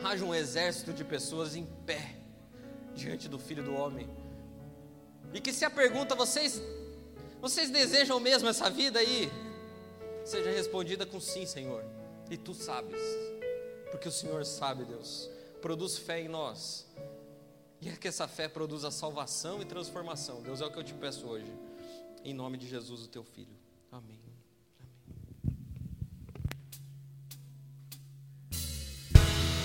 [SPEAKER 1] haja um exército de pessoas em pé diante do Filho do Homem. E que se a pergunta, vocês, vocês desejam mesmo essa vida aí? Seja respondida com sim, Senhor. E tu sabes, porque o Senhor sabe, Deus. Produz fé em nós. E é que essa fé produza salvação e transformação. Deus é o que eu te peço hoje. Em nome de Jesus, o teu Filho. Amém.